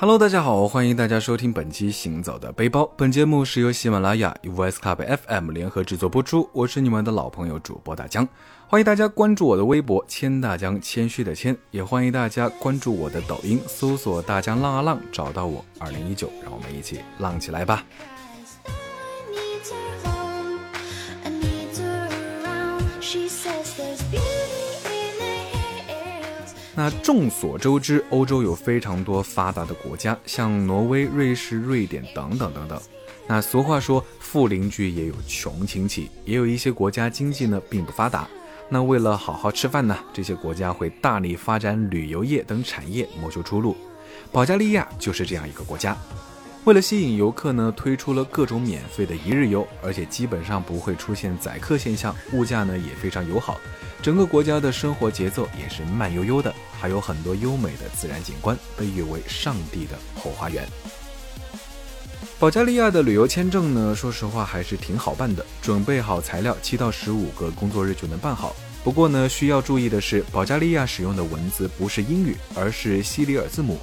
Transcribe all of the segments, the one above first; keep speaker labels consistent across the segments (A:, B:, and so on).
A: Hello，大家好，欢迎大家收听本期《行走的背包》。本节目是由喜马拉雅与 Voice Club FM 联合制作播出。我是你们的老朋友主播大江，欢迎大家关注我的微博“谦大江”，谦虚的谦，也欢迎大家关注我的抖音，搜索“大江浪啊浪”，找到我。二零一九，让我们一起浪起来吧！那众所周知，欧洲有非常多发达的国家，像挪威、瑞士、瑞典等等等等。那俗话说，富邻居也有穷亲戚，也有一些国家经济呢并不发达。那为了好好吃饭呢，这些国家会大力发展旅游业等产业，谋求出路。保加利亚就是这样一个国家。为了吸引游客呢，推出了各种免费的一日游，而且基本上不会出现宰客现象，物价呢也非常友好。整个国家的生活节奏也是慢悠悠的，还有很多优美的自然景观，被誉为“上帝的后花园”。保加利亚的旅游签证呢，说实话还是挺好办的，准备好材料，七到十五个工作日就能办好。不过呢，需要注意的是，保加利亚使用的文字不是英语，而是西里尔字母。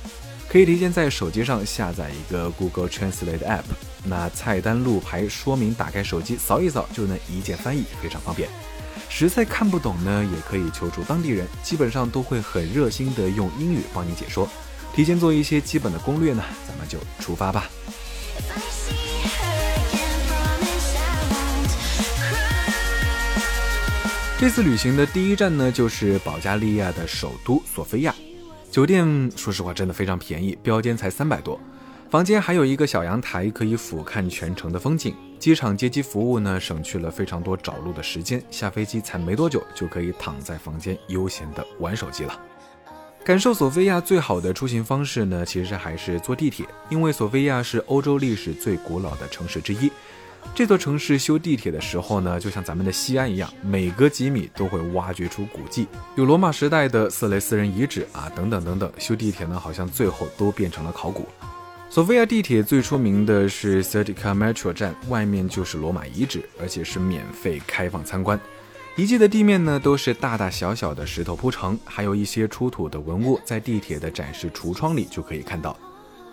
A: 可以提前在手机上下载一个 Google Translate App，那菜单路牌说明，打开手机扫一扫就能一键翻译，非常方便。实在看不懂呢，也可以求助当地人，基本上都会很热心的用英语帮你解说。提前做一些基本的攻略呢，咱们就出发吧。这次旅行的第一站呢，就是保加利亚的首都索菲亚。酒店说实话真的非常便宜，标间才三百多。房间还有一个小阳台，可以俯瞰全城的风景。机场接机服务呢，省去了非常多找路的时间。下飞机才没多久，就可以躺在房间悠闲的玩手机了。感受索菲亚最好的出行方式呢，其实还是坐地铁，因为索菲亚是欧洲历史最古老的城市之一。这座城市修地铁的时候呢，就像咱们的西安一样，每隔几米都会挖掘出古迹，有罗马时代的色雷斯人遗址啊，等等等等。修地铁呢，好像最后都变成了考古。索菲亚地铁最出名的是 Serdica Metro 站，外面就是罗马遗址，而且是免费开放参观。遗迹的地面呢都是大大小小的石头铺成，还有一些出土的文物，在地铁的展示橱窗里就可以看到。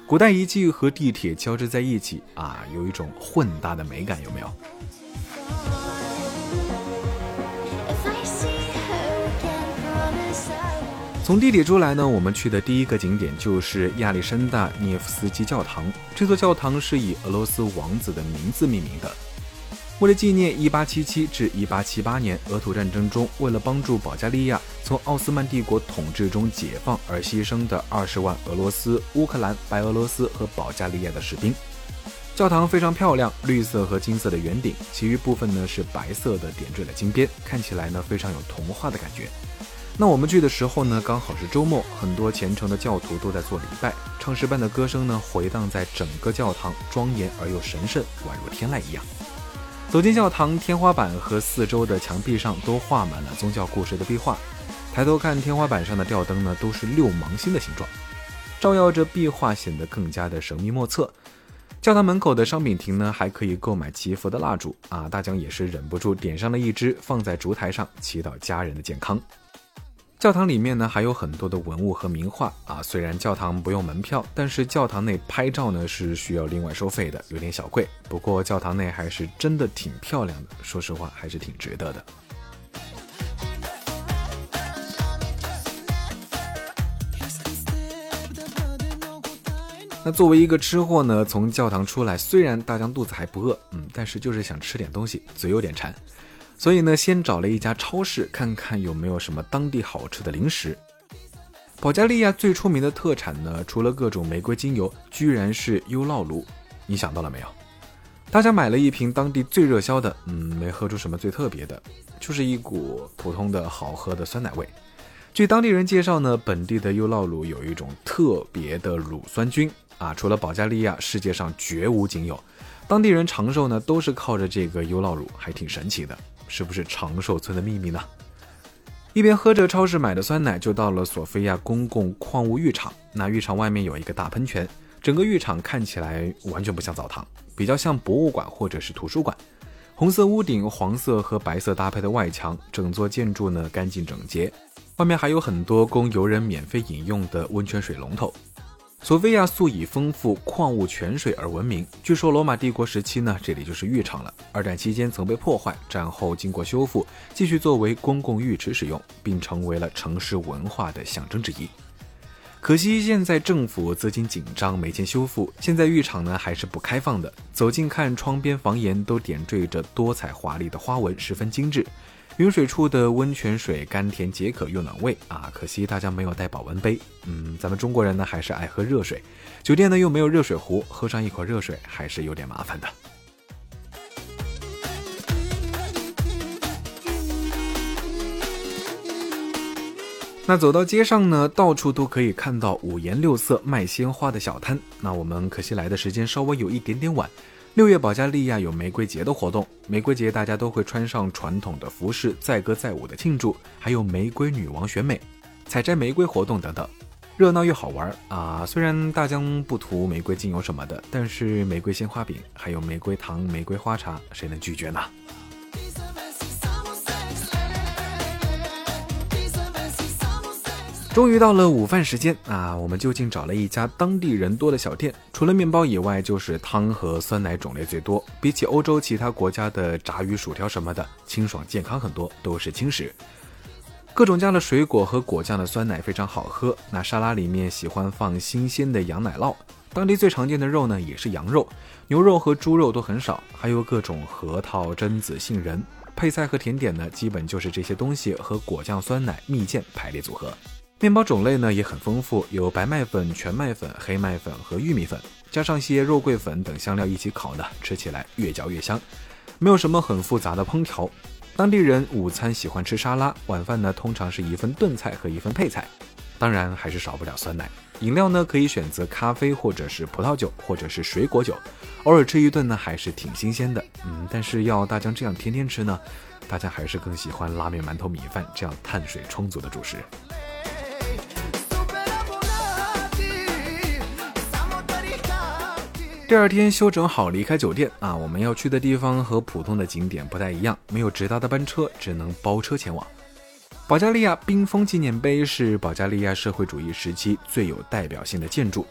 A: 古代遗迹和地铁交织在一起啊，有一种混搭的美感，有没有？从地铁出来呢，我们去的第一个景点就是亚历山大涅夫斯基教堂。这座教堂是以俄罗斯王子的名字命名的。为了纪念1877至1878年俄土战争中，为了帮助保加利亚从奥斯曼帝国统治中解放而牺牲的二十万俄罗斯、乌克兰、白俄罗斯和保加利亚的士兵。教堂非常漂亮，绿色和金色的圆顶，其余部分呢是白色的点缀了金边，看起来呢非常有童话的感觉。那我们去的时候呢，刚好是周末，很多虔诚的教徒都在做礼拜，唱诗班的歌声呢回荡在整个教堂，庄严而又神圣，宛如天籁一样。走进教堂，天花板和四周的墙壁上都画满了宗教故事的壁画。抬头看天花板上的吊灯呢，都是六芒星的形状，照耀着壁画，显得更加的神秘莫测。教堂门口的商品亭呢，还可以购买祈福的蜡烛啊，大江也是忍不住点上了一支，放在烛台上祈祷家人的健康。教堂里面呢还有很多的文物和名画啊，虽然教堂不用门票，但是教堂内拍照呢是需要另外收费的，有点小贵。不过教堂内还是真的挺漂亮的，说实话还是挺值得的。那作为一个吃货呢，从教堂出来，虽然大江肚子还不饿，嗯，但是就是想吃点东西，嘴有点馋。所以呢，先找了一家超市，看看有没有什么当地好吃的零食。保加利亚最出名的特产呢，除了各种玫瑰精油，居然是优酪乳。你想到了没有？大家买了一瓶当地最热销的，嗯，没喝出什么最特别的，就是一股普通的好喝的酸奶味。据当地人介绍呢，本地的优酪乳有一种特别的乳酸菌啊，除了保加利亚，世界上绝无仅有。当地人长寿呢，都是靠着这个优酪乳，还挺神奇的。是不是长寿村的秘密呢？一边喝着超市买的酸奶，就到了索菲亚公共矿物浴场。那浴场外面有一个大喷泉，整个浴场看起来完全不像澡堂，比较像博物馆或者是图书馆。红色屋顶、黄色和白色搭配的外墙，整座建筑呢干净整洁。外面还有很多供游人免费饮用的温泉水龙头。索菲亚素以丰富矿物泉水而闻名。据说罗马帝国时期呢，这里就是浴场了。二战期间曾被破坏，战后经过修复，继续作为公共浴池使用，并成为了城市文化的象征之一。可惜现在政府资金紧张，没钱修复。现在浴场呢还是不开放的。走近看，窗边房檐都点缀着多彩华丽的花纹，十分精致。云水处的温泉水甘甜解渴又暖胃啊！可惜大家没有带保温杯。嗯，咱们中国人呢还是爱喝热水，酒店呢又没有热水壶，喝上一口热水还是有点麻烦的。那走到街上呢，到处都可以看到五颜六色卖鲜花的小摊。那我们可惜来的时间稍微有一点点晚。六月，保加利亚有玫瑰节的活动。玫瑰节，大家都会穿上传统的服饰，载歌载舞的庆祝。还有玫瑰女王选美、采摘玫瑰活动等等，热闹又好玩啊！虽然大疆不涂玫瑰精油什么的，但是玫瑰鲜花饼，还有玫瑰糖、玫瑰花茶，谁能拒绝呢？终于到了午饭时间啊！我们就近找了一家当地人多的小店，除了面包以外，就是汤和酸奶种类最多。比起欧洲其他国家的炸鱼薯条什么的，清爽健康很多，都是轻食。各种加了水果和果酱的酸奶非常好喝。那沙拉里面喜欢放新鲜的羊奶酪，当地最常见的肉呢也是羊肉，牛肉和猪肉都很少，还有各种核桃、榛子、杏仁。配菜和甜点呢，基本就是这些东西和果酱、酸奶、蜜饯排列组合。面包种类呢也很丰富，有白麦粉、全麦粉、黑麦粉和玉米粉，加上些肉桂粉等香料一起烤呢，吃起来越嚼越香。没有什么很复杂的烹调。当地人午餐喜欢吃沙拉，晚饭呢通常是一份炖菜和一份配菜，当然还是少不了酸奶。饮料呢可以选择咖啡或者是葡萄酒或者是水果酒，偶尔吃一顿呢还是挺新鲜的。嗯，但是要大江这样天天吃呢，大家还是更喜欢拉面、馒头、米饭这样碳水充足的主食。第二天休整好，离开酒店啊，我们要去的地方和普通的景点不太一样，没有直达的班车，只能包车前往。保加利亚冰封纪念碑是保加利亚社会主义时期最有代表性的建筑。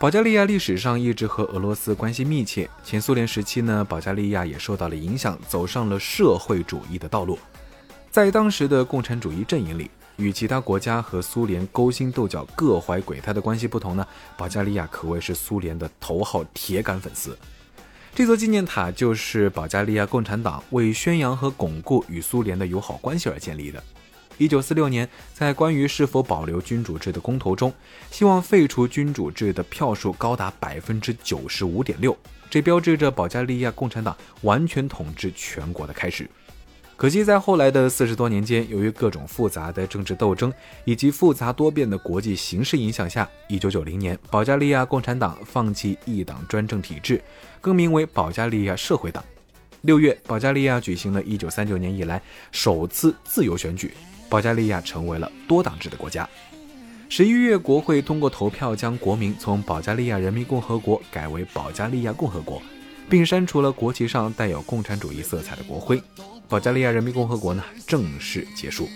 A: 保加利亚历史上一直和俄罗斯关系密切，前苏联时期呢，保加利亚也受到了影响，走上了社会主义的道路。在当时的共产主义阵营里。与其他国家和苏联勾心斗角、各怀鬼胎的关系不同呢，保加利亚可谓是苏联的头号铁杆粉丝。这座纪念塔就是保加利亚共产党为宣扬和巩固与苏联的友好关系而建立的。一九四六年，在关于是否保留君主制的公投中，希望废除君主制的票数高达百分之九十五点六，这标志着保加利亚共产党完全统治全国的开始。可惜，在后来的四十多年间，由于各种复杂的政治斗争以及复杂多变的国际形势影响下，一九九零年，保加利亚共产党放弃一党专政体制，更名为保加利亚社会党。六月，保加利亚举行了一九三九年以来首次自由选举，保加利亚成为了多党制的国家。十一月，国会通过投票将国名从保加利亚人民共和国改为保加利亚共和国，并删除了国旗上带有共产主义色彩的国徽。保加利亚人民共和国呢正式结束。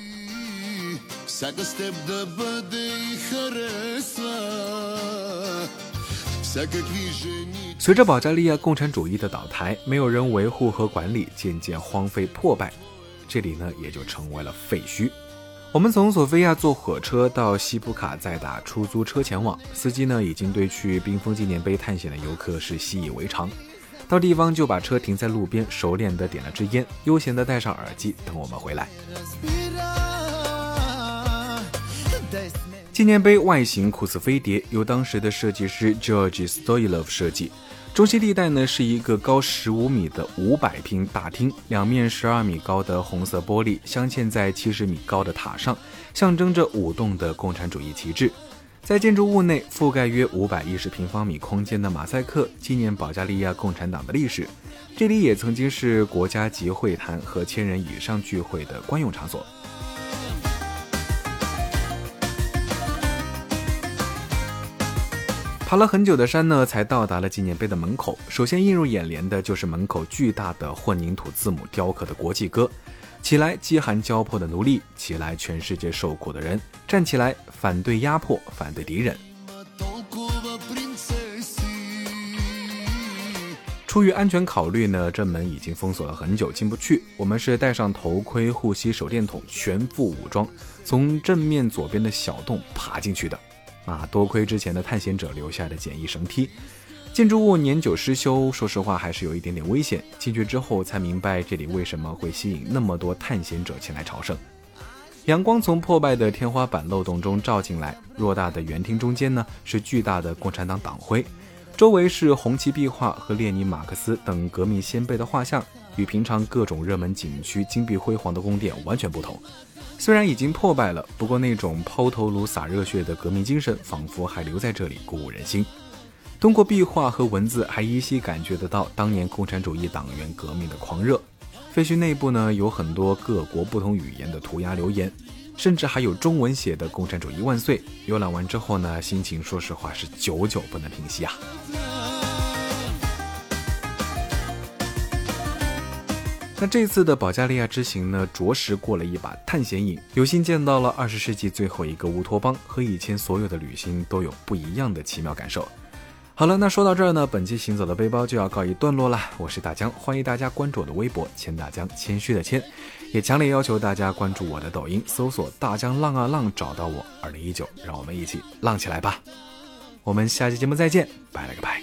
A: 随着保加利亚共产主义的倒台，没有人维护和管理，渐渐荒废破败，这里呢也就成为了废墟。我们从索菲亚坐火车到西普卡，再打出租车前往。司机呢已经对去冰封纪念碑探险的游客是习以为常。到地方就把车停在路边，熟练的点了支烟，悠闲的戴上耳机等我们回来。纪念碑外形酷似飞碟，由当时的设计师 George Stoilov 设计。中心地带呢是一个高十五米的五百平大厅，两面十二米高的红色玻璃镶嵌在七十米高的塔上，象征着舞动的共产主义旗帜。在建筑物内覆盖约五百一十平方米空间的马赛克，纪念保加利亚共产党的历史。这里也曾经是国家级会谈和千人以上聚会的惯用场所。爬了很久的山呢，才到达了纪念碑的门口。首先映入眼帘的就是门口巨大的混凝土字母雕刻的国际歌。起来，饥寒交迫的奴隶；起来，全世界受苦的人；站起来，反对压迫反对敌人。出于安全考虑呢这门已经封锁了很久进不去。我们是戴上头盔护膝手电筒全副武装从正面左边的小洞爬进去的。啊多亏之前的探险者留下的简易绳梯建筑物年久失修说实话还是有一点点危险。进去之后才明白这里为什么会吸引那么多探险者前来朝圣。阳光从破败的天花板漏洞中照进来，偌大的圆厅中间呢是巨大的共产党党徽，周围是红旗壁画和列宁、马克思等革命先辈的画像，与平常各种热门景区金碧辉煌的宫殿完全不同。虽然已经破败了，不过那种抛头颅洒热血的革命精神仿佛还留在这里，鼓舞人心。通过壁画和文字，还依稀感觉得到当年共产主义党员革命的狂热。废墟内部呢，有很多各国不同语言的涂鸦留言，甚至还有中文写的“共产主义万岁”。游览完之后呢，心情说实话是久久不能平息啊。那这次的保加利亚之行呢，着实过了一把探险瘾，有幸见到了二十世纪最后一个乌托邦，和以前所有的旅行都有不一样的奇妙感受。好了，那说到这儿呢，本期行走的背包就要告一段落了。我是大江，欢迎大家关注我的微博“千大江”，谦虚的谦，也强烈要求大家关注我的抖音，搜索“大江浪啊浪”，找到我。二零一九，让我们一起浪起来吧！我们下期节目再见，拜了个拜。